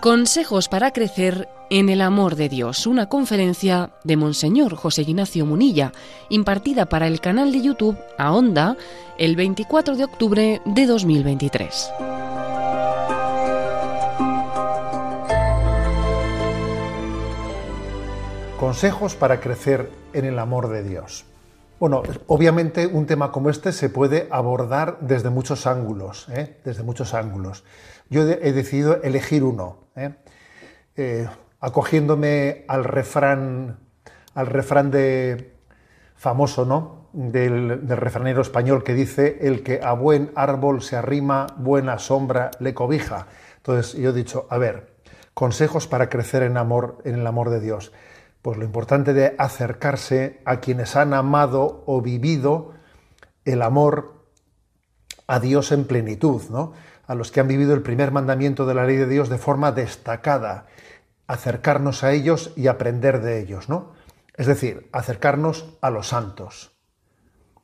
Consejos para crecer en el amor de Dios, una conferencia de Monseñor José Ignacio Munilla, impartida para el canal de YouTube A Onda el 24 de octubre de 2023. Consejos para crecer en el amor de Dios. Bueno, obviamente un tema como este se puede abordar desde muchos ángulos, ¿eh? desde muchos ángulos. Yo he decidido elegir uno, ¿eh? Eh, acogiéndome al refrán, al refrán de famoso, ¿no? Del, del, refranero español que dice el que a buen árbol se arrima, buena sombra le cobija. Entonces yo he dicho, a ver, consejos para crecer en amor, en el amor de Dios. Pues lo importante de acercarse a quienes han amado o vivido el amor a Dios en plenitud, ¿no? A los que han vivido el primer mandamiento de la ley de Dios de forma destacada, acercarnos a ellos y aprender de ellos, ¿no? Es decir, acercarnos a los santos.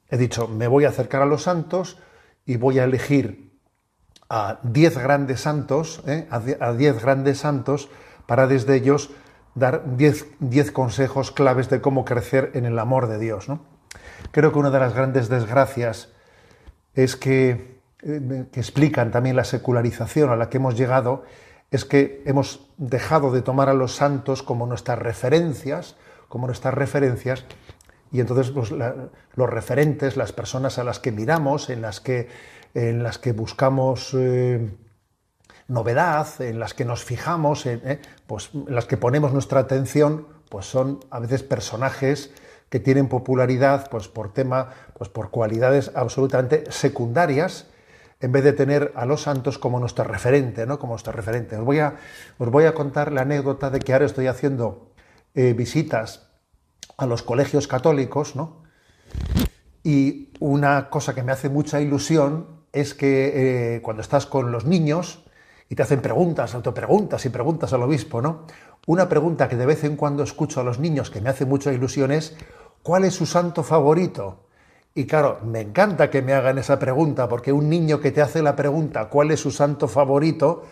He dicho, me voy a acercar a los santos y voy a elegir a diez grandes santos, ¿eh? a diez grandes santos, para desde ellos dar diez, diez, consejos claves de cómo crecer en el amor de Dios. ¿no? Creo que una de las grandes desgracias es que que explican también la secularización a la que hemos llegado, es que hemos dejado de tomar a los santos como nuestras referencias, como nuestras referencias, y entonces pues, los referentes, las personas a las que miramos, en las que, en las que buscamos eh, novedad, en las que nos fijamos, eh, pues, en las que ponemos nuestra atención, pues son a veces personajes que tienen popularidad pues, por tema, pues, por cualidades absolutamente secundarias en vez de tener a los santos como nuestro referente, ¿no? Como nuestro referente. Os voy a, os voy a contar la anécdota de que ahora estoy haciendo eh, visitas a los colegios católicos, ¿no? Y una cosa que me hace mucha ilusión es que eh, cuando estás con los niños y te hacen preguntas, autopreguntas y preguntas al obispo, ¿no? Una pregunta que de vez en cuando escucho a los niños que me hace mucha ilusión es ¿cuál es su santo favorito? Y claro, me encanta que me hagan esa pregunta, porque un niño que te hace la pregunta cuál es su santo favorito,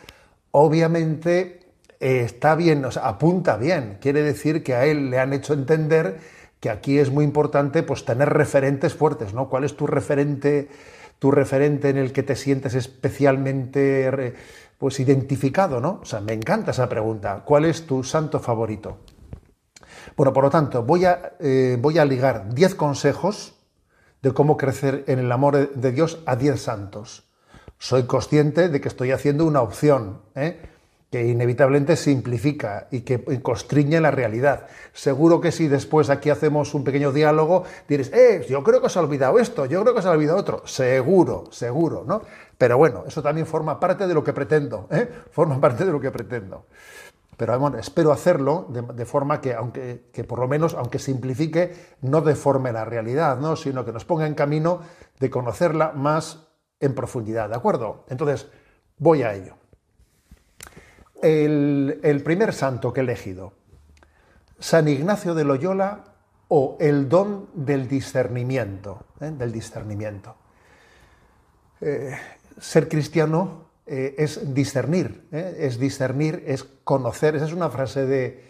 obviamente eh, está bien, o sea, apunta bien. Quiere decir que a él le han hecho entender que aquí es muy importante pues, tener referentes fuertes, ¿no? ¿Cuál es tu referente, tu referente en el que te sientes especialmente pues, identificado, ¿no? O sea, me encanta esa pregunta. ¿Cuál es tu santo favorito? Bueno, por lo tanto, voy a, eh, voy a ligar 10 consejos de cómo crecer en el amor de Dios a diez santos. Soy consciente de que estoy haciendo una opción ¿eh? que inevitablemente simplifica y que constriñe la realidad. Seguro que si después aquí hacemos un pequeño diálogo, diréis, eh, yo creo que os ha olvidado esto, yo creo que os ha olvidado otro. Seguro, seguro, ¿no? Pero bueno, eso también forma parte de lo que pretendo, ¿eh? forma parte de lo que pretendo. Pero bueno, espero hacerlo de, forma que, aunque que por lo menos, aunque simplifique, no deforme la realidad, ¿no? sino que nos ponga en camino de conocerla más en profundidad. ¿De acuerdo? Entonces, voy a ello. El, primer santo que he elegido, San Ignacio de Loyola o el don del discernimiento. ¿eh? Del discernimiento. Eh, ser cristiano eh, es discernir, ¿eh? es discernir, es conocer. Esa es una frase de,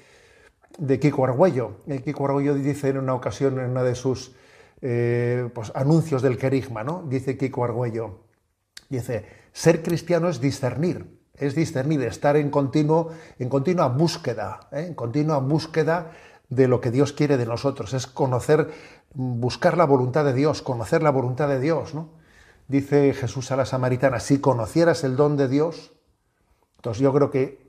de Kiko Argüello. El Kiko Argüello dice en una ocasión, en uno de sus eh, pues, anuncios del querigma, ¿no? dice Kiko Argüello, dice, ser cristiano es discernir, es discernir, estar en, continuo, en continua búsqueda, en continua búsqueda de lo que Dios quiere de nosotros, es conocer, buscar la voluntad de Dios, conocer la voluntad de Dios, ¿no? Dice Jesús a la samaritana, si conocieras el don de Dios, entonces yo creo que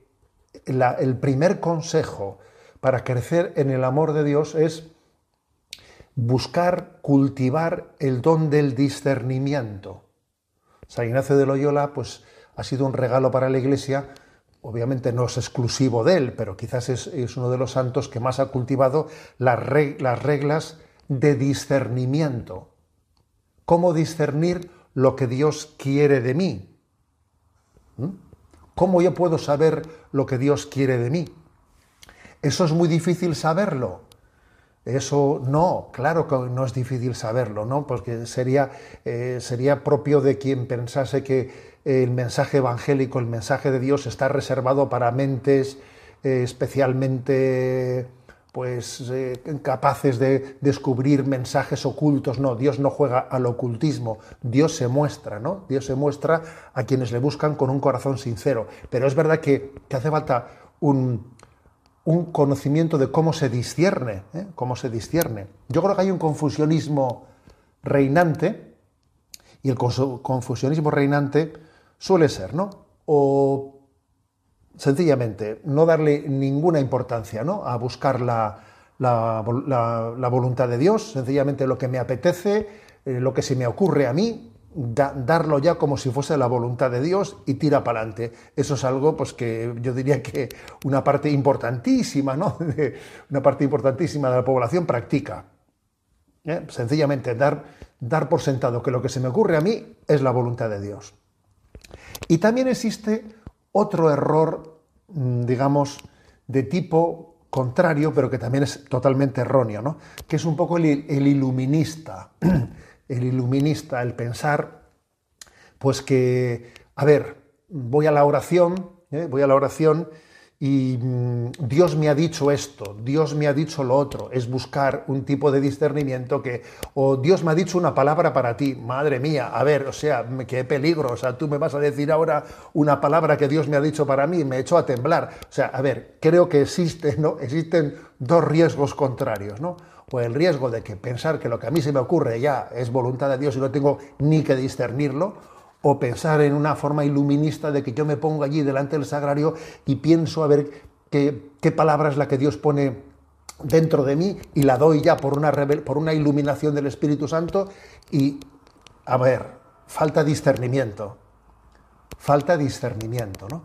el primer consejo para crecer en el amor de Dios es buscar cultivar el don del discernimiento. San Ignacio de Loyola, pues ha sido un regalo para la Iglesia, obviamente no es exclusivo de él, pero quizás es, uno de los santos que más ha cultivado las reglas de discernimiento. ¿Cómo discernir lo que Dios quiere de mí? ¿Mm? ¿Cómo yo puedo saber lo que Dios quiere de mí? Eso es muy difícil saberlo. Eso no, claro que no es difícil saberlo, ¿no? Porque sería, eh, sería propio de quien pensase que el mensaje evangélico, el mensaje de Dios está reservado para mentes eh, especialmente pues eh, capaces de descubrir mensajes ocultos. No, Dios no juega al ocultismo, Dios se muestra, ¿no? Dios se muestra a quienes le buscan con un corazón sincero. Pero es verdad que, hace falta un, conocimiento de cómo se discierne, ¿eh? cómo se discierne. Yo creo que hay un confusionismo reinante, y el confusionismo reinante suele ser, ¿no? O sencillamente no darle ninguna importancia ¿no? a buscar la, voluntad de Dios, sencillamente lo que me apetece, eh, lo que se me ocurre a mí, darlo ya como si fuese la voluntad de Dios y tira para adelante. Eso es algo pues, que yo diría que una parte importantísima, ¿no? una parte importantísima de la población practica. ¿eh? Sencillamente dar, dar por sentado que lo que se me ocurre a mí es la voluntad de Dios. Y también existe otro error, mm, digamos, de tipo contrario, pero que también es totalmente erróneo, ¿no? que es un poco el, iluminista, el iluminista, el pensar, pues que, a ver, voy a la oración, ¿eh? voy a la oración y mm, Dios me ha dicho esto, Dios me ha dicho lo otro, es buscar un tipo de discernimiento que, o Dios me ha dicho una palabra para ti, madre mía, a ver, o sea, qué peligro, o sea, tú me vas a decir ahora una palabra que Dios me ha dicho para mí, me he hecho a temblar, o sea, a ver, creo que existe, ¿no? existen dos riesgos contrarios, ¿no? O el riesgo de que pensar que lo que a mí se me ocurre ya es voluntad de Dios y no tengo ni que discernirlo, o pensar en una forma iluminista de que yo me pongo allí delante del sagrario y pienso a ver qué, qué palabra es la que Dios pone dentro de mí y la doy ya por una, por una iluminación del Espíritu Santo y, a ver, falta discernimiento, falta discernimiento, ¿no?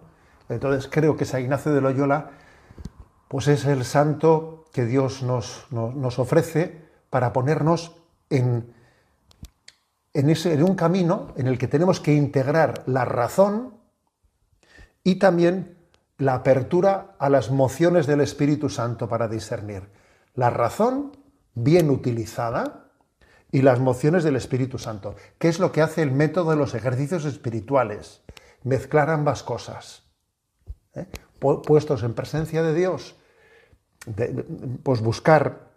Entonces creo que San Ignacio de Loyola pues es el santo que Dios nos, nos ofrece para ponernos en, en, ese, en un camino en el que tenemos que integrar la razón y también la apertura a las mociones del Espíritu Santo para discernir. La razón bien utilizada y las mociones del Espíritu Santo. ¿Qué es lo que hace el método de los ejercicios espirituales? Mezclar ambas cosas. ¿eh? Puestos en presencia de Dios, pues buscar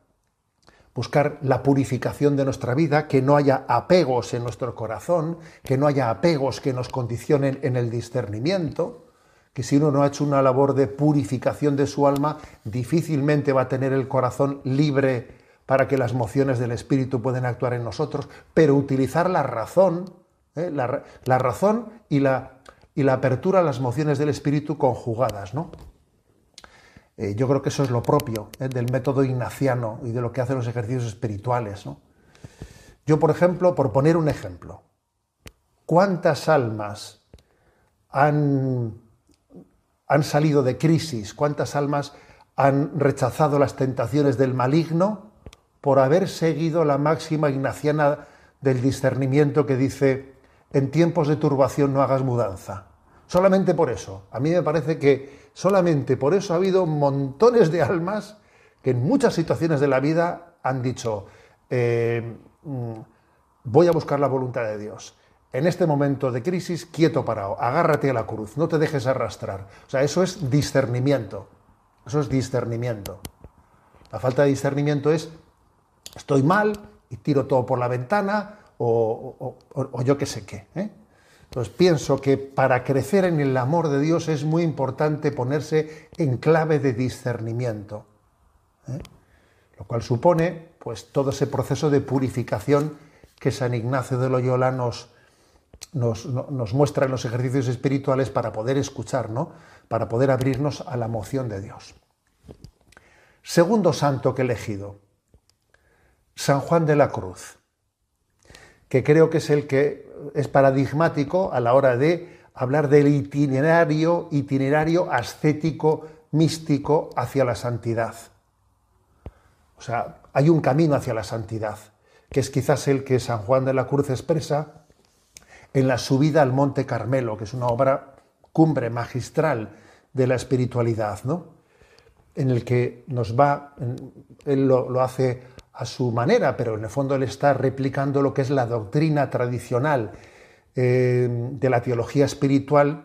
buscar la purificación de nuestra vida, que no haya apegos en nuestro corazón, que no haya apegos que nos condicionen en el discernimiento, que si uno no ha hecho una labor de purificación de su alma, difícilmente va a tener el corazón libre para que las mociones del Espíritu puedan actuar en nosotros, pero utilizar la razón, ¿eh? la, razón y la, y la apertura a las mociones del Espíritu conjugadas, ¿no? Eh, yo creo que eso es lo propio eh, del método ignaciano y de lo que hacen los ejercicios espirituales. Yo, por ejemplo, por poner un ejemplo, ¿cuántas almas han, han salido de crisis? ¿Cuántas almas han rechazado las tentaciones del maligno por haber seguido la máxima ignaciana del discernimiento que dice, en tiempos de turbación no hagas mudanza? Solamente por eso. A mí me parece que solamente por eso ha habido montones de almas que en muchas situaciones de la vida han dicho, eh, mm, voy a buscar la voluntad de Dios. En este momento de crisis, quieto parado, agárrate a la cruz, no te dejes arrastrar. O sea, eso es discernimiento. Eso es discernimiento. La falta de discernimiento es, estoy mal y tiro todo por la ventana o, yo qué sé qué. ¿eh? Entonces pienso que para crecer en el amor de Dios es muy importante ponerse en clave de discernimiento, ¿eh? lo cual supone pues todo ese proceso de purificación que San Ignacio de Loyola nos, nos, muestra en los ejercicios espirituales para poder escuchar, ¿no? para poder abrirnos a la moción de Dios. Segundo santo que he elegido, San Juan de la Cruz, que creo que es el que es paradigmático a la hora de hablar del itinerario, itinerario ascético, místico hacia la santidad. O sea, hay un camino hacia la santidad, que es quizás el que San Juan de la Cruz expresa en la subida al Monte Carmelo, que es una obra cumbre magistral de la espiritualidad, ¿no? en el que nos va, él lo, hace a su manera, pero en el fondo él está replicando lo que es la doctrina tradicional eh, de la teología espiritual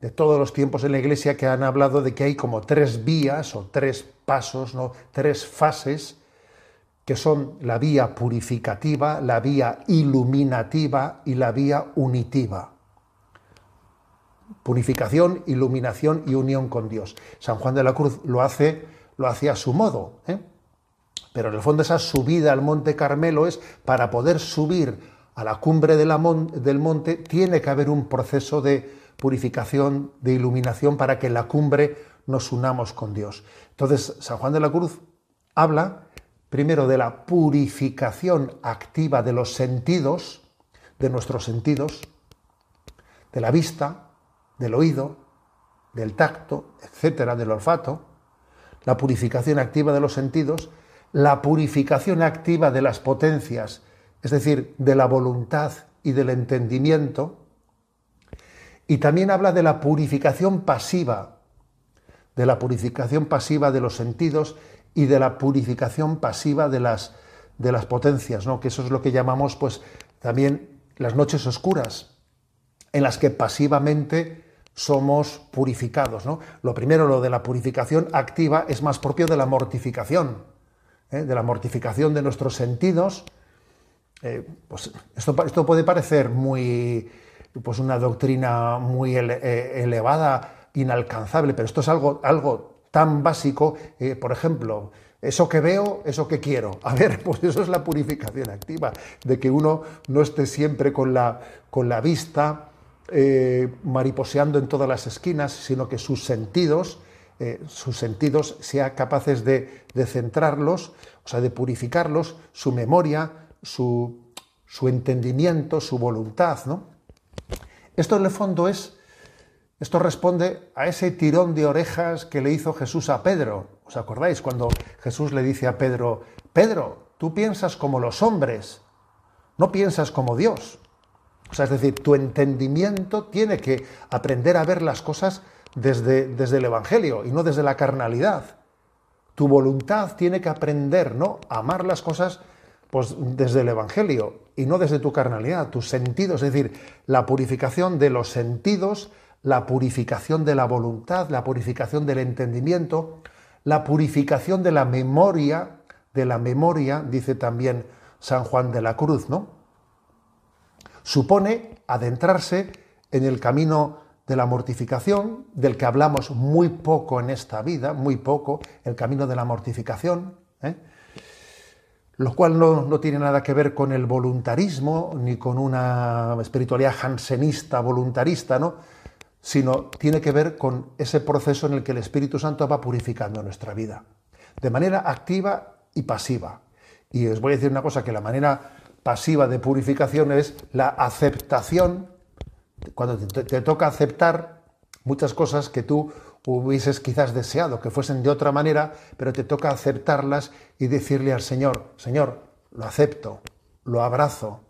de todos los tiempos en la Iglesia que han hablado de que hay como tres vías o tres pasos, ¿no? tres fases, que son la vía purificativa, la vía iluminativa y la vía unitiva. Purificación, iluminación y unión con Dios. San Juan de la Cruz lo hace, lo hace a su modo, ¿eh? Pero en el fondo esa subida al Monte Carmelo es para poder subir a la cumbre del monte, tiene que haber un proceso de purificación, de iluminación, para que en la cumbre nos unamos con Dios. Entonces, San Juan de la Cruz habla primero de la purificación activa de los sentidos, de nuestros sentidos, de la vista, del oído, del tacto, etcétera, del olfato, la purificación activa de los sentidos, la purificación activa de las potencias, es decir, de la voluntad y del entendimiento, y también habla de la purificación pasiva, de la purificación pasiva de los sentidos y de la purificación pasiva de las, de las potencias, ¿no? que eso es lo que llamamos pues también las noches oscuras, en las que pasivamente somos purificados. ¿no? Lo primero, lo de la purificación activa, es más propio de la mortificación, ¿eh? de la mortificación de nuestros sentidos. Eh, pues esto, esto puede parecer muy, pues una doctrina muy eh, elevada, inalcanzable, pero esto es algo, algo tan básico, por ejemplo, eso que veo, eso que quiero. A ver, pues eso es la purificación activa, de que uno no esté siempre con la, con la vista mariposeando en todas las esquinas, sino que sus sentidos, sus sentidos sean capaces de, de, centrarlos, o sea, de purificarlos, su memoria, su, su entendimiento, su voluntad, ¿no? Esto en el fondo es, esto responde a ese tirón de orejas que le hizo Jesús a Pedro. ¿Os acordáis cuando Jesús le dice a Pedro, Pedro, tú piensas como los hombres, no piensas como Dios? O sea, es decir, tu entendimiento tiene que aprender a ver las cosas desde, desde el Evangelio y no desde la carnalidad. Tu voluntad tiene que aprender, ¿no? A amar las cosas pues desde el Evangelio y no desde tu carnalidad, tus sentidos, es decir, la purificación de los sentidos, la purificación de la voluntad, la purificación del entendimiento, la purificación de la memoria, de la memoria, dice también San Juan de la Cruz, ¿no? Supone adentrarse en el camino de la mortificación, del que hablamos muy poco en esta vida, muy poco, el camino de la mortificación, ¿eh? lo cual no, tiene nada que ver con el voluntarismo ni con una espiritualidad jansenista, voluntarista, ¿no? sino tiene que ver con ese proceso en el que el Espíritu Santo va purificando nuestra vida, de manera activa y pasiva. Y os voy a decir una cosa, que la manera pasiva de purificación es la aceptación, cuando te toca aceptar muchas cosas que tú hubieses quizás deseado que fuesen de otra manera, pero te toca aceptarlas y decirle al Señor, Señor, lo acepto, lo abrazo,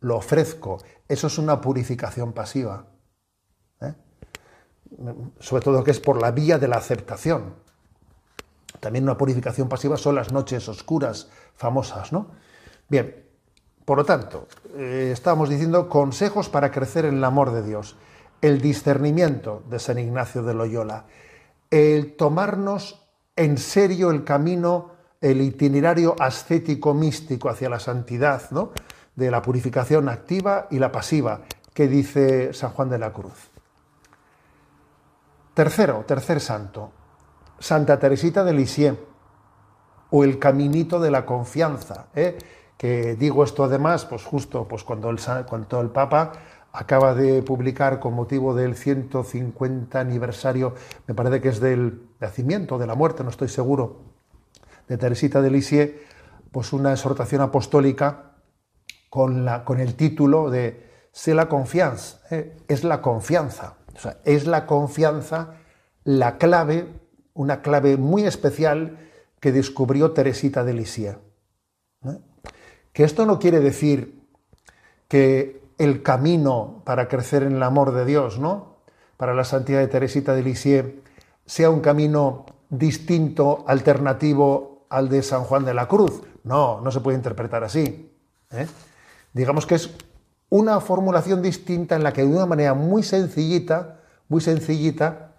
lo ofrezco. Eso es una purificación pasiva. ¿eh? Sobre todo que es por la vía de la aceptación. También una purificación pasiva son las noches oscuras famosas, ¿no? Bien, por lo tanto, eh, estábamos diciendo consejos para crecer en el amor de Dios el discernimiento de San Ignacio de Loyola, el tomarnos en serio el camino, el itinerario ascético místico hacia la santidad, ¿no? de la purificación activa y la pasiva, que dice San Juan de la Cruz. Tercero, tercer santo, Santa Teresita de Lisieux, o el caminito de la confianza, ¿eh? Que digo esto además, pues justo pues cuando, el, cuando el Papa acaba de publicar con motivo del 150 aniversario, me parece que es del nacimiento, de la muerte, no estoy seguro, de Teresita de Lisieux, pues una exhortación apostólica con, la, con el título de C'est la confianza, ¿eh? es la confianza. O sea, es la confianza la clave, una clave muy especial que descubrió Teresita de Lisieux. Que esto no quiere decir que el camino para crecer en el amor de Dios, ¿no? Para la santidad de Teresita de Lisieux sea un camino distinto, alternativo al de San Juan de la Cruz. No, no se puede interpretar así. ¿eh? Digamos que es una formulación distinta en la que de una manera muy sencillita, muy sencillita,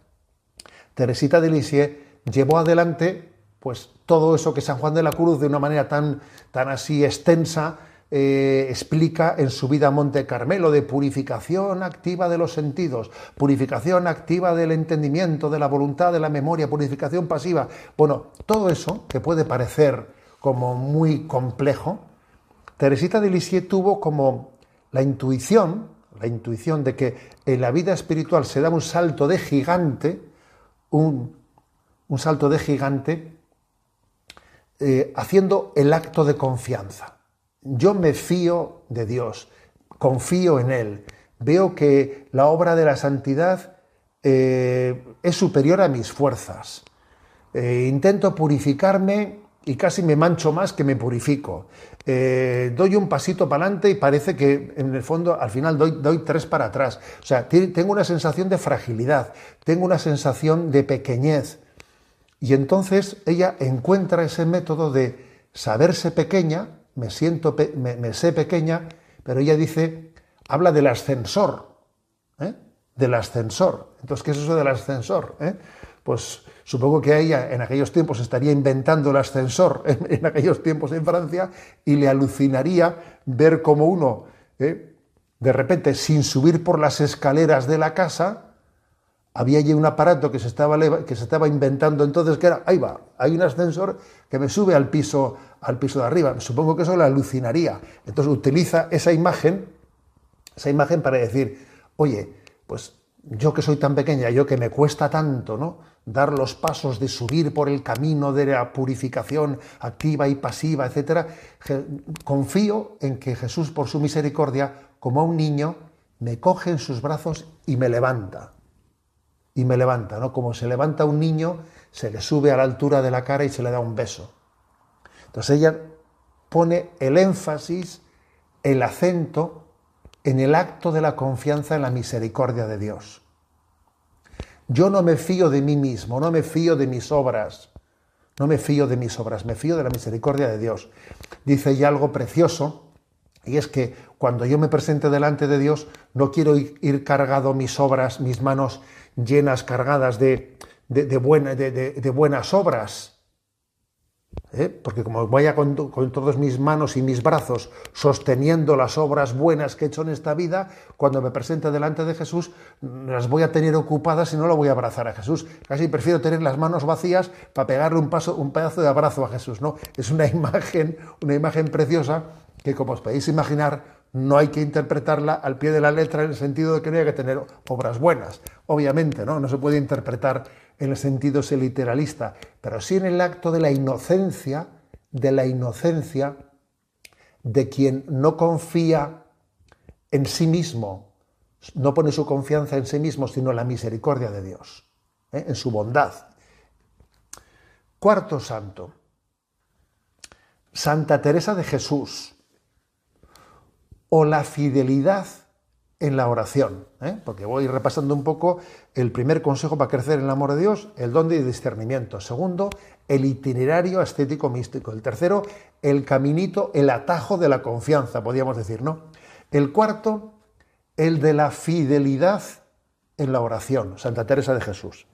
Teresita de Lisieux llevó adelante pues todo eso que San Juan de la Cruz de una manera tan, tan así extensa eh, explica en su vida Monte Carmelo de purificación activa de los sentidos, purificación activa del entendimiento, de la voluntad, de la memoria, purificación pasiva. Bueno, todo eso que puede parecer como muy complejo, Teresita de Lisieux tuvo como la intuición, la intuición de que en la vida espiritual se da un salto de gigante, un, salto de gigante, eh, haciendo el acto de confianza. Yo me fío de Dios, confío en Él, veo que la obra de la santidad eh, es superior a mis fuerzas. Eh, intento purificarme y casi me mancho más que me purifico. Doy un pasito para adelante y parece que en el fondo al final doy, doy tres para atrás. O sea, tengo una sensación de fragilidad, tengo una sensación de pequeñez. Y entonces ella encuentra ese método de saberse pequeña, me siento, me, sé pequeña, pero ella dice, habla del ascensor, ¿eh? del ascensor. Entonces, ¿qué es eso del ascensor? Eh? Pues supongo que ella en aquellos tiempos estaría inventando el ascensor en, aquellos tiempos en Francia y le alucinaría ver cómo uno, ¿eh? de repente, sin subir por las escaleras de la casa, había allí un aparato que se estaba, que se estaba inventando entonces que era, ahí va, hay un ascensor que me sube al piso, al piso de arriba. Supongo que eso le alucinaría. Entonces utiliza esa imagen, esa imagen para decir, oye, pues yo que soy tan pequeña, yo que me cuesta tanto, ¿no? Dar los pasos de subir por el camino de la purificación activa y pasiva, etcétera, confío en que Jesús, por su misericordia, como a un niño, me coge en sus brazos y me levanta y me levanta, ¿no? Como se levanta un niño, se le sube a la altura de la cara y se le da un beso. Entonces ella pone el énfasis, el acento en el acto de la confianza en la misericordia de Dios. Yo no me fío de mí mismo, no me fío de mis obras, no me fío de mis obras, me fío de la misericordia de Dios. Dice ella algo precioso, y es que cuando yo me presente delante de Dios, no quiero ir cargado mis obras, mis manos llenas, cargadas de, de, buenas obras. ¿eh? Porque como vaya con, con todas mis manos y mis brazos sosteniendo las obras buenas que he hecho en esta vida, cuando me presente delante de Jesús, las voy a tener ocupadas y no lo voy a abrazar a Jesús. Casi prefiero tener las manos vacías para pegarle un, paso, un pedazo de abrazo a Jesús. ¿no? Es una imagen, una imagen preciosa que, como os podéis imaginar, no hay que interpretarla al pie de la letra en el sentido de que no hay que tener obras buenas. Obviamente, ¿no? No se puede interpretar en el sentido literalista, pero sí en el acto de la inocencia, de la inocencia de quien no confía en sí mismo, no pone su confianza en sí mismo, sino en la misericordia de Dios, ¿eh? en su bondad. Cuarto santo, Santa Teresa de Jesús o la fidelidad en la oración, ¿eh? porque voy repasando un poco el primer consejo para crecer en el amor de Dios, el don de discernimiento. Segundo, el itinerario estético místico. El tercero, el caminito, el atajo de la confianza, podríamos decir, ¿no? El cuarto, el de la fidelidad en la oración, Santa Teresa de Jesús.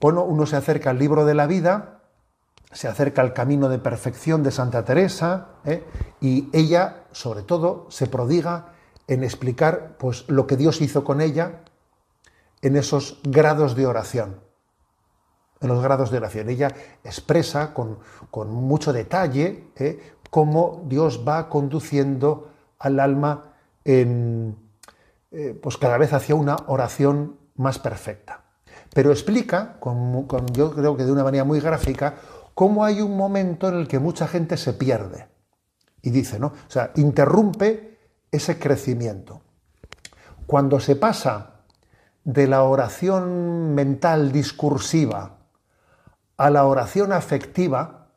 Bueno, uno se acerca al libro de la vida se acerca al camino de perfección de Santa Teresa ¿eh? y ella, sobre todo, se prodiga en explicar pues, lo que Dios hizo con ella en esos grados de oración. En los grados de oración. Ella expresa con, mucho detalle ¿eh? cómo Dios va conduciendo al alma en, eh, pues cada vez hacia una oración más perfecta. Pero explica, con, yo creo que de una manera muy gráfica, cómo hay un momento en el que mucha gente se pierde. Y dice, ¿no? O sea, interrumpe ese crecimiento. Cuando se pasa de la oración mental discursiva a la oración afectiva,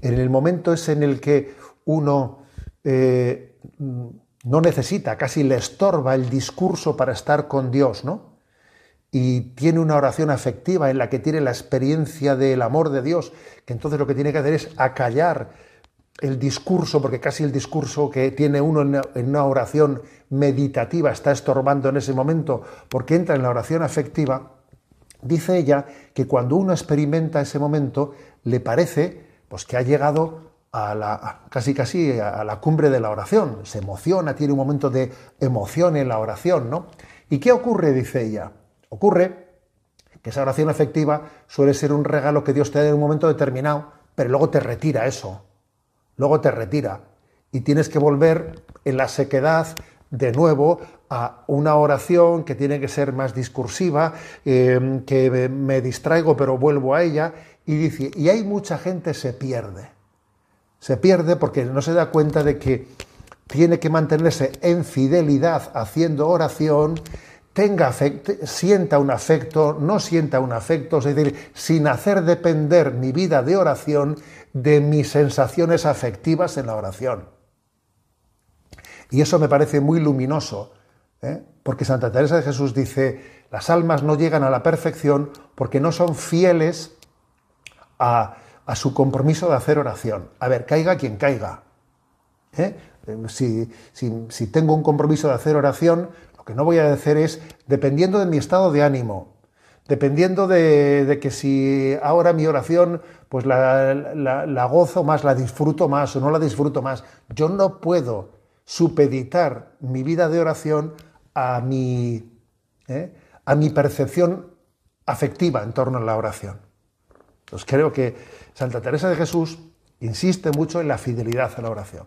en el momento es en el que uno eh, no necesita, casi le estorba el discurso para estar con Dios, ¿no? Y tiene una oración afectiva en la que tiene la experiencia del amor de Dios, que entonces lo que tiene que hacer es acallar el discurso, porque casi el discurso que tiene uno en una oración meditativa está estorbando en ese momento, porque entra en la oración afectiva, dice ella que cuando uno experimenta ese momento, le parece pues, que ha llegado a la, casi casi a la cumbre de la oración, se emociona, tiene un momento de emoción en la oración, ¿no? ¿Y qué ocurre? dice ella. Ocurre que esa oración afectiva suele ser un regalo que Dios te da en un momento determinado, pero luego te retira eso, luego te retira. Y tienes que volver en la sequedad de nuevo a una oración que tiene que ser más discursiva, eh, que me distraigo pero vuelvo a ella. Y dice, y hay mucha gente se pierde, se pierde porque no se da cuenta de que tiene que mantenerse en fidelidad haciendo oración, tenga sienta un afecto, no sienta un afecto, es decir, sin hacer depender mi vida de oración de mis sensaciones afectivas en la oración. Y eso me parece muy luminoso, ¿eh? porque Santa Teresa de Jesús dice, las almas no llegan a la perfección porque no son fieles a, su compromiso de hacer oración. A ver, caiga quien caiga. ¿eh? Si, tengo un compromiso de hacer oración, que no voy a hacer es, dependiendo de mi estado de ánimo, dependiendo de, que si ahora mi oración pues la, la, gozo más, la disfruto más o no la disfruto más, yo no puedo supeditar mi vida de oración a mi, ¿eh? a mi percepción afectiva en torno a la oración. Pues creo que Santa Teresa de Jesús insiste mucho en la fidelidad a la oración.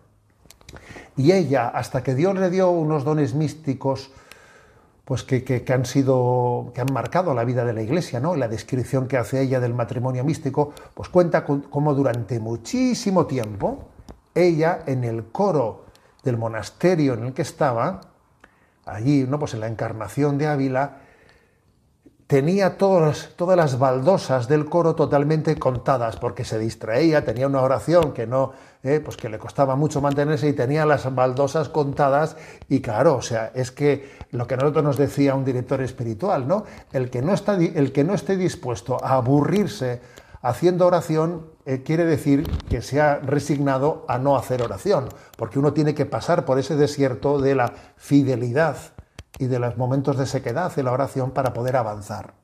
Y ella, hasta que Dios le dio unos dones místicos, pues que, han sido, que han marcado la vida de la Iglesia, ¿no? La descripción que hace ella del matrimonio místico, pues cuenta cómo durante muchísimo tiempo ella en el coro del monasterio en el que estaba, allí, ¿no? Pues en la encarnación de Ávila, tenía todas, todas las baldosas del coro totalmente contadas, porque se distraía, tenía una oración que no, eh, pues que le costaba mucho mantenerse y tenía las baldosas contadas. Y claro, o sea, es que lo que nosotros nos decía un director espiritual, ¿no? El que no, está, el que no esté dispuesto a aburrirse haciendo oración eh, quiere decir que se ha resignado a no hacer oración, porque uno tiene que pasar por ese desierto de la fidelidad y de los momentos de sequedad en la oración para poder avanzar.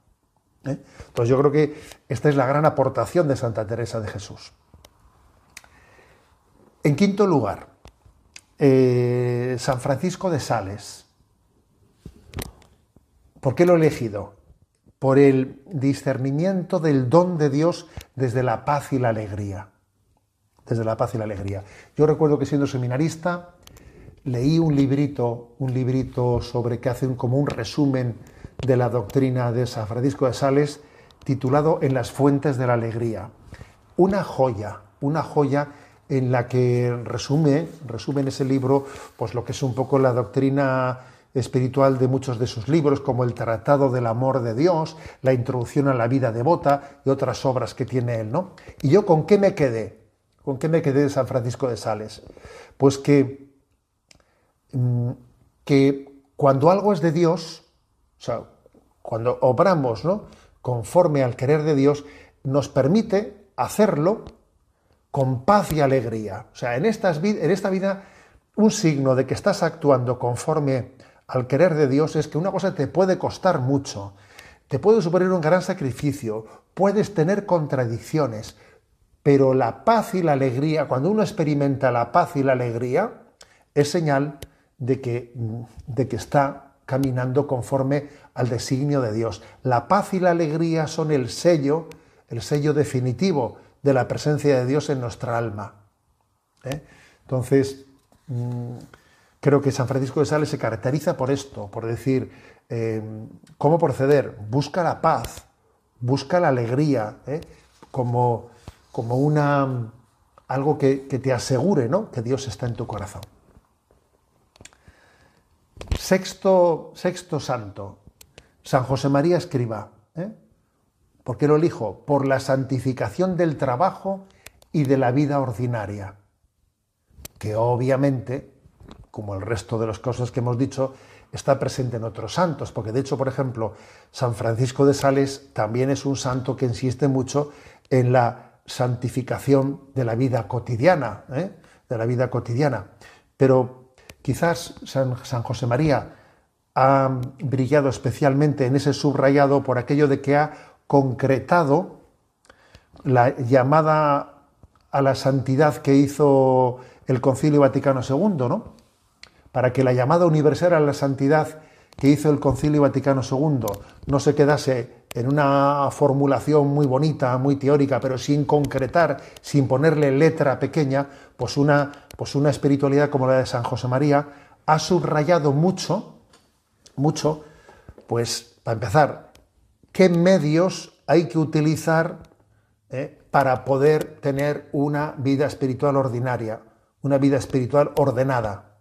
¿eh? Entonces yo creo que esta es la gran aportación de Santa Teresa de Jesús. En quinto lugar, eh, San Francisco de Sales. ¿Por qué lo he elegido? Por el discernimiento del don de Dios desde la paz y la alegría. Desde la paz y la alegría. Yo recuerdo que siendo seminarista, leí un librito, un librito sobre que hace como un resumen de la doctrina de San Francisco de Sales, titulado En las fuentes de la alegría. Una joya, una joya en la que resume, resume en ese libro, pues lo que es un poco la doctrina espiritual de muchos de sus libros, como el Tratado del Amor de Dios, la Introducción a la Vida Devota y otras obras que tiene él, ¿no? ¿Y yo con qué me quedé? ¿Con qué me quedé de San Francisco de Sales? Pues que que cuando algo es de Dios, o sea, cuando obramos ¿no? conforme al querer de Dios, nos permite hacerlo con paz y alegría. O sea, en, estas, en esta vida, un signo de que estás actuando conforme al querer de Dios es que una cosa te puede costar mucho, te puede suponer un gran sacrificio, puedes tener contradicciones, pero la paz y la alegría, cuando uno experimenta la paz y la alegría, es señal de que, de que está caminando conforme al designio de Dios. La paz y la alegría son el sello, el sello definitivo de la presencia de Dios en nuestra alma. ¿eh? Entonces, mm, creo que San Francisco de Sales se caracteriza por esto, por decir, eh, ¿cómo proceder? Busca la paz, busca la alegría, ¿eh? como, como una, algo que, que te asegure ¿no? que Dios está en tu corazón. Sexto, sexto santo, San José María Escriba. ¿eh? ¿Por qué lo elijo? Por la santificación del trabajo y de la vida ordinaria, que obviamente, como el resto de las cosas que hemos dicho, está presente en otros santos, porque de hecho, por ejemplo, San Francisco de Sales también es un santo que insiste mucho en la santificación de la vida cotidiana, ¿eh? de la vida cotidiana. Pero quizás San, José María ha brillado especialmente en ese subrayado por aquello de que ha concretado la llamada a la santidad que hizo el Concilio Vaticano II, ¿no? Para que la llamada universal a la santidad que hizo el Concilio Vaticano II no se quedase en una formulación muy bonita, muy teórica, pero sin concretar, sin ponerle letra pequeña, pues una, pues una espiritualidad como la de San José María ha subrayado mucho, mucho, pues para empezar, qué medios hay que utilizar eh, para poder tener una vida espiritual ordinaria, una vida espiritual ordenada.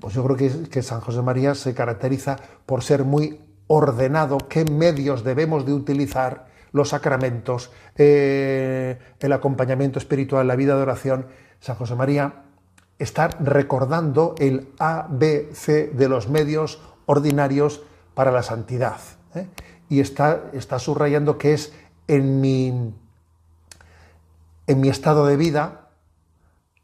Pues yo creo que, San José María se caracteriza por ser muy ordenado qué medios debemos de utilizar, los sacramentos, eh, el acompañamiento espiritual, la vida de oración. San José María está recordando el ABC de los medios ordinarios para la santidad. ¿eh? Y está, está, subrayando que es en mi, en mi estado de vida,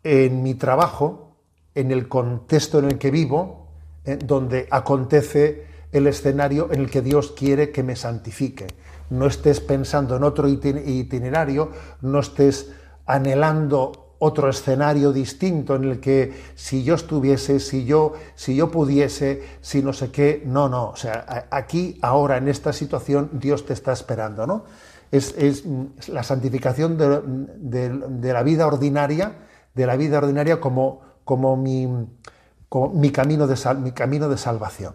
en mi trabajo, en el contexto en el que vivo, ¿eh? donde acontece el escenario en el que Dios quiere que me santifique. No estés pensando en otro itinerario, no estés anhelando otro escenario distinto en el que si yo estuviese, si yo, si yo pudiese, si no sé qué, no, no, o sea, aquí, ahora, en esta situación, Dios te está esperando, ¿no? Es, la santificación de, la vida ordinaria, de la vida ordinaria como, como, mi, mi, camino de mi camino de salvación.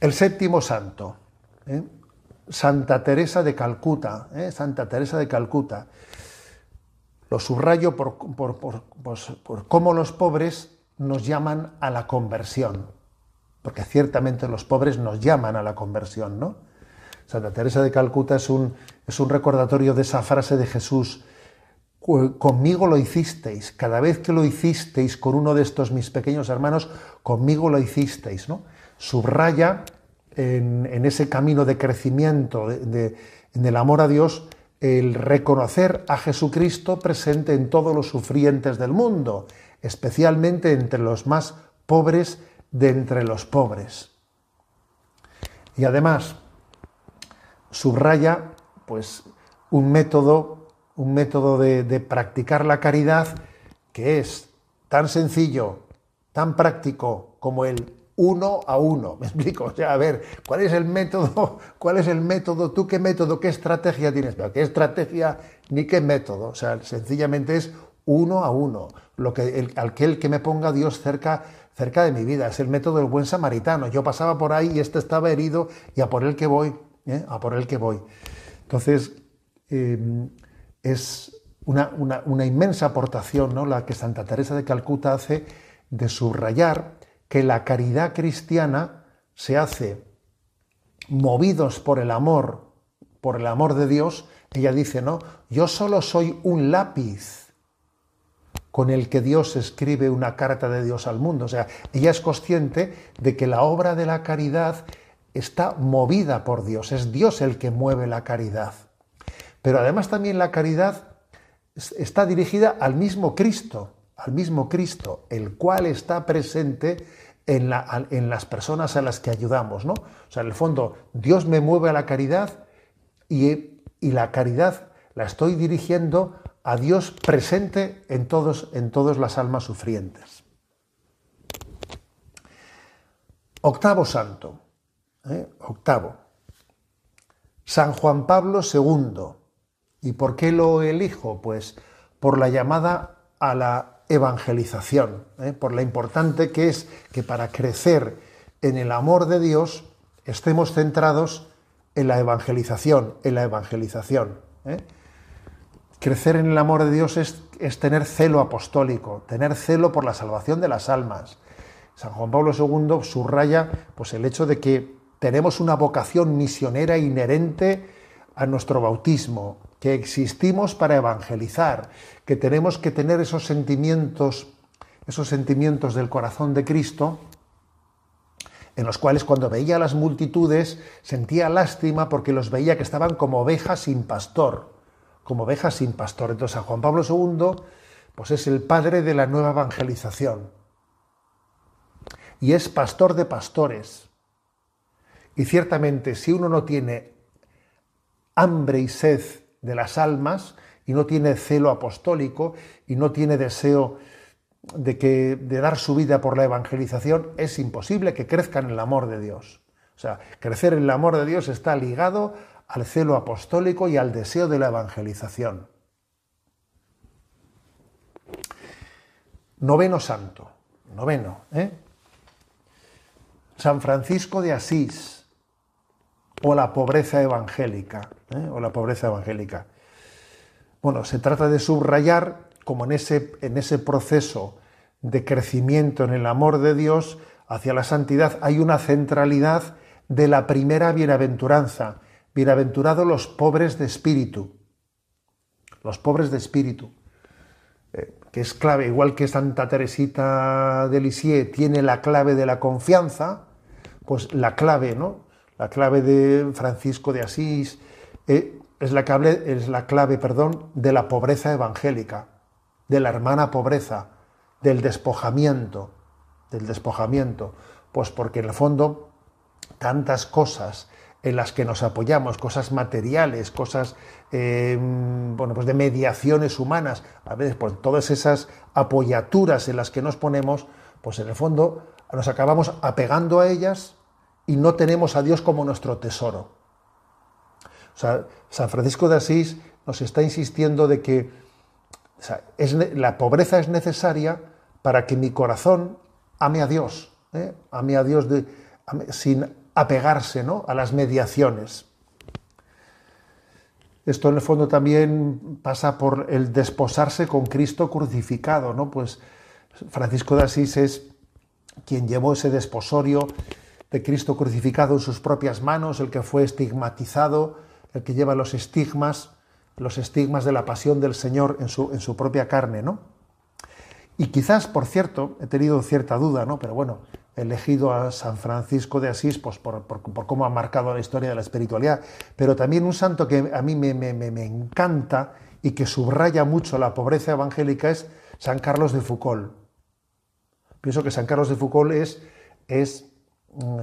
El séptimo santo, ¿eh? Santa Teresa de Calcuta, ¿eh? Santa Teresa de Calcuta. Lo subrayo por, pues, por, cómo los pobres nos llaman a la conversión, porque ciertamente los pobres nos llaman a la conversión, ¿no? Santa Teresa de Calcuta es un, es un recordatorio de esa frase de Jesús, conmigo lo hicisteis, cada vez que lo hicisteis con uno de estos mis pequeños hermanos, conmigo lo hicisteis, ¿no? subraya en, ese camino de crecimiento en el amor a Dios el reconocer a Jesucristo presente en todos los sufrientes del mundo, especialmente entre los más pobres de entre los pobres. Y además subraya pues un método, un método de, de practicar la caridad que es tan sencillo, tan práctico como el uno a uno. ¿Me explico? O sea, a ver, ¿cuál es el método? ¿Cuál es el método? ¿Tú qué método, qué estrategia tienes? Pero qué estrategia ni qué método. O sea, sencillamente es uno a uno. Lo que, el, aquel que me ponga Dios cerca, cerca de mi vida. Es el método del buen samaritano. Yo pasaba por ahí y este estaba herido y a por el que voy. ¿eh? A por el que voy. Entonces, em, es una, una inmensa aportación ¿no? la que Santa Teresa de Calcuta hace de subrayar que la caridad cristiana se hace movidos por el amor, por el amor de Dios, ella dice, no, yo solo soy un lápiz con el que Dios escribe una carta de Dios al mundo. O sea, ella es consciente de que la obra de la caridad está movida por Dios, es Dios el que mueve la caridad. Pero además también la caridad está dirigida al mismo Cristo, al mismo Cristo, el cual está presente en, las personas a las que ayudamos, ¿no? O sea, en el fondo, Dios me mueve a la caridad y, la caridad la estoy dirigiendo a Dios presente en, todos, en todas las almas sufrientes. Octavo santo, ¿eh? octavo, San Juan Pablo II. ¿Y por qué lo elijo? Pues por la llamada a la evangelización, ¿eh? por la importante que es que para crecer en el amor de Dios estemos centrados en la evangelización, en la evangelización. ¿eh? Crecer en el amor de Dios es, es, tener celo apostólico, tener celo por la salvación de las almas. San Juan Pablo II subraya pues, el hecho de que tenemos una vocación misionera inherente a nuestro bautismo, que existimos para evangelizar, que tenemos que tener esos sentimientos esos sentimientos del corazón de Cristo, en los cuales cuando veía a las multitudes sentía lástima porque los veía que estaban como ovejas sin pastor, como ovejas sin pastor. Entonces San Juan Pablo II pues es el padre de la nueva evangelización y es pastor de pastores. Y ciertamente si uno no tiene hambre y sed de las almas y no tiene celo apostólico y no tiene deseo de, que, de dar su vida por la evangelización, es imposible que crezcan en el amor de Dios. O sea, crecer en el amor de Dios está ligado al celo apostólico y al deseo de la evangelización. Noveno santo, noveno, ¿eh? San Francisco de Asís, o la pobreza evangélica, ¿eh? o la pobreza evangélica. Bueno, se trata de subrayar como en ese, en ese proceso de crecimiento en el amor de Dios hacia la santidad hay una centralidad de la primera bienaventuranza. Bienaventurados los pobres de espíritu. Los pobres de espíritu. Eh, que es clave, igual que Santa Teresita de Lisieux tiene la clave de la confianza, pues la clave, ¿no? La clave de Francisco de Asís eh, es, la clave, es la clave, perdón, de la pobreza evangélica de la hermana pobreza, del despojamiento, del despojamiento, pues porque en el fondo tantas cosas en las que nos apoyamos, cosas materiales, cosas eh, bueno, pues de mediaciones humanas, a veces pues todas esas apoyaturas en las que nos ponemos, pues en el fondo nos acabamos apegando a ellas y no tenemos a Dios como nuestro tesoro. San Francisco de Asís nos está insistiendo de que la pobreza es necesaria para que mi corazón ame a Dios, ¿eh? ame a Dios sin apegarse ¿no? a las mediaciones. Esto en el fondo también pasa por el desposarse con Cristo crucificado, ¿no? Pues Francisco de Asís es quien llevó ese desposorio de Cristo crucificado en sus propias manos, el que fue estigmatizado, el que lleva los estigmas los estigmas de la pasión del Señor en su, en su propia carne, ¿no? Y quizás, por cierto, he tenido cierta duda, ¿no? Pero bueno, he elegido a San Francisco de Asís pues, por, cómo ha marcado la historia de la espiritualidad, pero también un santo que a mí me, me, encanta y que subraya mucho la pobreza evangélica es San Carlos de Foucault. Pienso que San Carlos de Foucault es, es mm,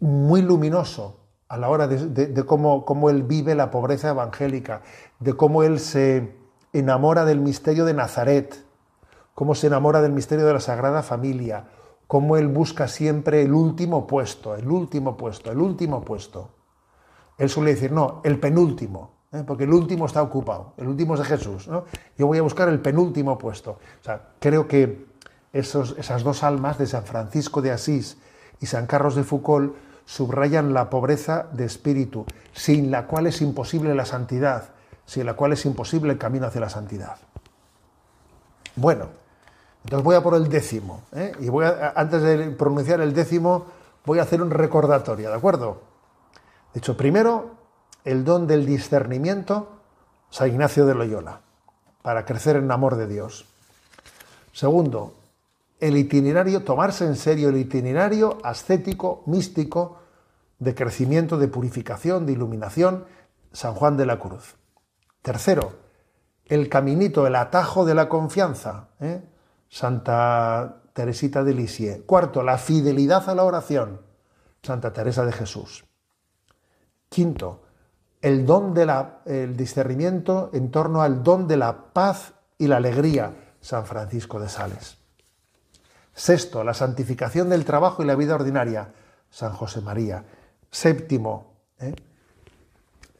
muy luminoso, a la hora de, cómo, cómo, él vive la pobreza evangélica, de cómo él se enamora del misterio de Nazaret, cómo se enamora del misterio de la Sagrada Familia, cómo él busca siempre el último puesto, el último puesto, el último puesto. Él suele decir, no, el penúltimo, ¿eh? porque el último está ocupado, el último es de Jesús. ¿no? Yo voy a buscar el penúltimo puesto. O sea, creo que esos, esas dos almas de San Francisco de Asís y San Carlos de Foucault subrayan la pobreza de espíritu, sin la cual es imposible la santidad, sin la cual es imposible el camino hacia la santidad. Bueno, entonces voy a por el décimo, ¿eh? y voy antes de pronunciar el décimo, voy a hacer un recordatorio, ¿de acuerdo? De primero, el don del discernimiento, San Ignacio de Loyola, para crecer en amor de Dios. Segundo, el itinerario, tomarse en serio el itinerario ascético, místico, de crecimiento, de purificación, de iluminación, San Juan de la Cruz. Tercero, el caminito, el atajo de la confianza, ¿eh? Santa Teresita de Lisieux. Cuarto, la fidelidad a la oración, Santa Teresa de Jesús. Quinto, el don del discernimiento en torno al don de la paz y la alegría, San Francisco de Sales. Sexto, la santificación del trabajo y la vida ordinaria, San José María. Séptimo, ¿eh?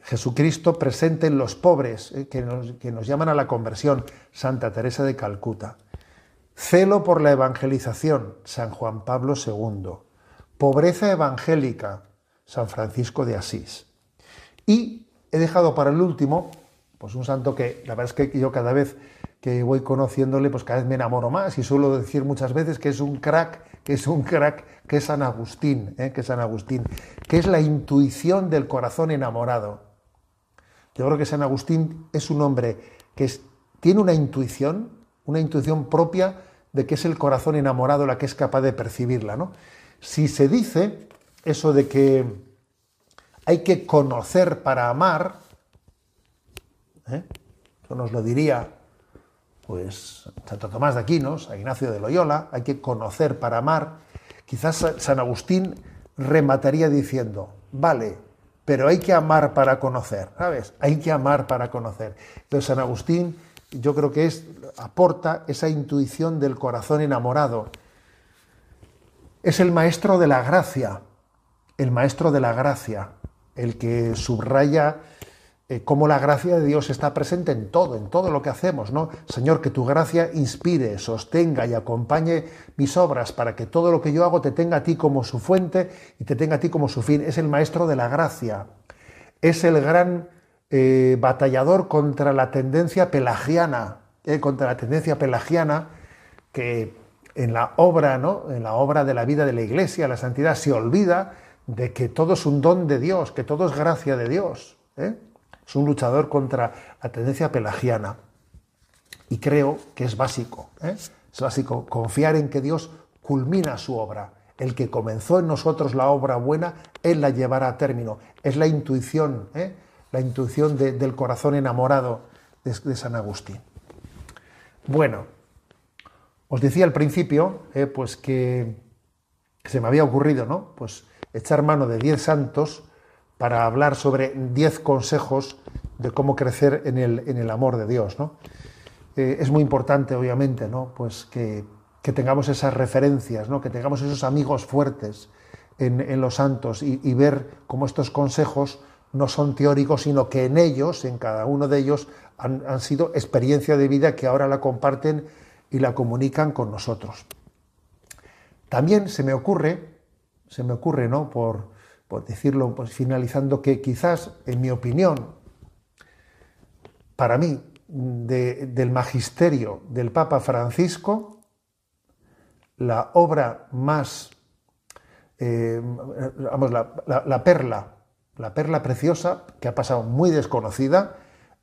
Jesucristo presente en los pobres, ¿eh? que, nos, que nos llaman a la conversión, Santa Teresa de Calcuta. Celo por la evangelización, San Juan Pablo II. Pobreza evangélica, San Francisco de Asís. Y he dejado para el último, pues un santo que la verdad es que yo cada vez que voy conociéndole, pues cada vez me enamoro más y suelo decir muchas veces que es un crack, que es un crack, que es San Agustín, ¿eh? que es San Agustín, que es la intuición del corazón enamorado. Yo creo que San Agustín es un hombre que tiene una intuición, una intuición propia de que es el corazón enamorado la que es capaz de percibirla. ¿no? Si se dice eso de que hay que conocer para amar, ¿eh? eso nos lo diría pues Santo Tomás de Aquino, San Ignacio de Loyola, hay que conocer para amar, quizás San Agustín remataría diciendo, vale, pero hay que amar para conocer, ¿sabes? Hay que amar para conocer. Entonces San Agustín yo creo que es, aporta esa intuición del corazón enamorado. Es el maestro de la gracia, el maestro de la gracia, el que subraya eh, cómo la gracia de Dios está presente en todo, en todo lo que hacemos, ¿no? Señor, que tu gracia inspire, sostenga y acompañe mis obras para que todo lo que yo hago te tenga a ti como su fuente y te tenga a ti como su fin. Es el maestro de la gracia. Es el gran eh, batallador contra la tendencia pelagiana, eh, contra la tendencia pelagiana que en la obra, ¿no? En la obra de la vida de la Iglesia, la santidad se olvida de que todo es un don de Dios, que todo es gracia de Dios. Es un luchador contra la tendencia pelagiana. Y creo que es básico, ¿eh? es básico confiar en que Dios culmina su obra. El que comenzó en nosotros la obra buena, Él la llevará a término. Es la intuición, ¿eh? la intuición del corazón enamorado de, San Agustín. Bueno, os decía al principio, ¿eh? pues que se me había ocurrido, ¿no? Pues echar mano de diez santos para hablar sobre diez consejos de cómo crecer en el, amor de Dios. Eh, es muy importante, obviamente, ¿no? pues que, tengamos esas referencias, ¿no? que tengamos esos amigos fuertes en, los santos y, ver cómo estos consejos no son teóricos, sino que en ellos, en cada uno de ellos, han, han sido experiencia de vida que ahora la comparten y la comunican con nosotros. También se me ocurre, se me ocurre, ¿no? Por, por decirlo, pues finalizando, que quizás, en mi opinión, para mí, de, del magisterio del Papa Francisco, la obra más, eh, vamos, la, la, la, perla, la perla preciosa, que ha pasado muy desconocida,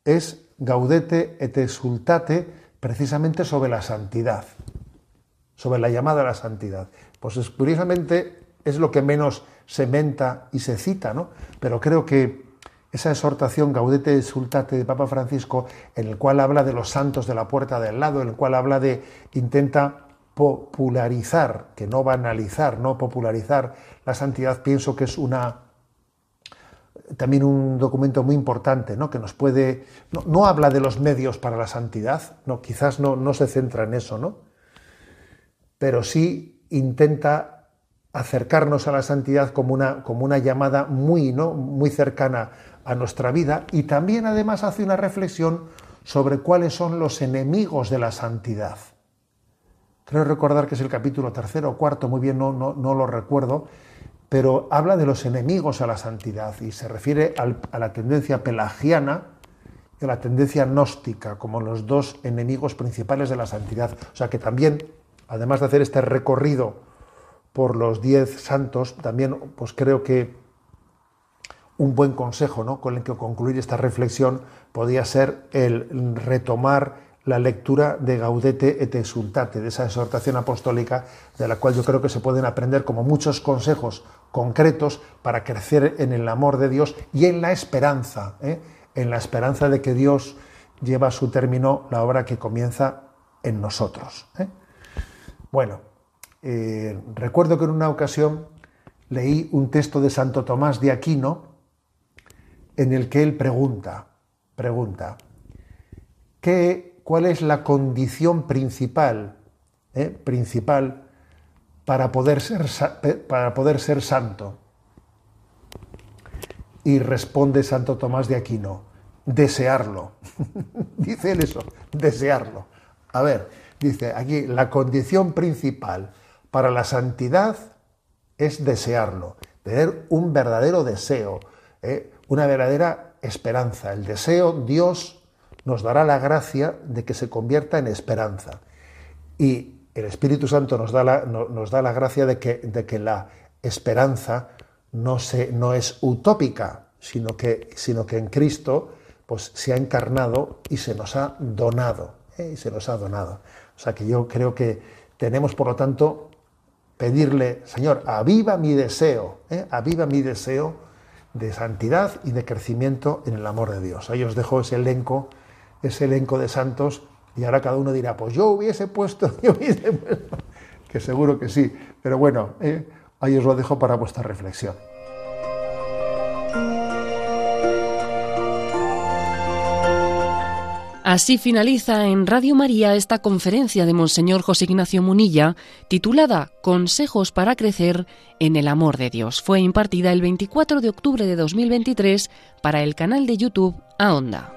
es Gaudete et exultate, precisamente sobre la santidad, sobre la llamada a la santidad. Pues es, curiosamente es lo que menos se menta y se cita, ¿no? Pero creo que esa exhortación Gaudete Sultate de Papa Francisco, en el cual habla de los santos de la puerta del lado, en el cual habla de, intenta popularizar, que no banalizar, no popularizar la santidad, pienso que es una también un documento muy importante, ¿no? que nos puede. No, no, habla de los medios para la santidad, no, quizás no, no se centra en eso, ¿no? Pero sí intenta acercarnos a la santidad como una, como una llamada muy, ¿no? muy cercana a nuestra vida y también además hace una reflexión sobre cuáles son los enemigos de la santidad. Creo recordar que es el capítulo tercero o cuarto, muy bien no, no, no lo recuerdo, pero habla de los enemigos a la santidad y se refiere a la tendencia pelagiana y a la tendencia gnóstica como los dos enemigos principales de la santidad. O sea que también, además de hacer este recorrido por los diez santos, también pues creo que un buen consejo ¿no? con el que concluir esta reflexión podría ser el retomar la lectura de Gaudete et Exultate, de esa exhortación apostólica, de la cual yo creo que se pueden aprender como muchos consejos concretos para crecer en el amor de Dios y en la esperanza, ¿eh? en la esperanza de que Dios lleva a su término la obra que comienza en nosotros. ¿eh? Bueno, eh, recuerdo que en una ocasión leí un texto de Santo Tomás de Aquino en el que él pregunta, pregunta, ¿qué, ¿cuál es la condición principal, eh, principal para poder, ser, para poder ser santo? Y responde Santo Tomás de Aquino, desearlo. dice él eso, desearlo. A ver, dice aquí, la condición principal para la santidad es desearlo, tener un verdadero deseo, ¿eh? una verdadera esperanza. El deseo, Dios nos dará la gracia de que se convierta en esperanza. Y el Espíritu Santo nos da la, no, gracia de que, la esperanza no, es utópica, sino que, sino que en Cristo pues, se ha encarnado y se nos ha donado. ¿eh? Y se nos ha donado. O sea que yo creo que tenemos, por lo tanto, pedirle, Señor, aviva mi deseo, ¿eh? aviva mi deseo de santidad y de crecimiento en el amor de Dios. Ahí os dejo ese elenco, ese elenco de santos, y ahora cada uno dirá, pues yo hubiese puesto, yo hubiese puesto, que seguro que sí, pero bueno, ¿eh? ahí os lo dejo para vuestra reflexión. Así finaliza en Radio María esta conferencia de Monseñor José Ignacio Munilla, titulada Consejos para crecer en el amor de Dios. Fue impartida el 24 de octubre de 2023 para el canal de YouTube A Onda.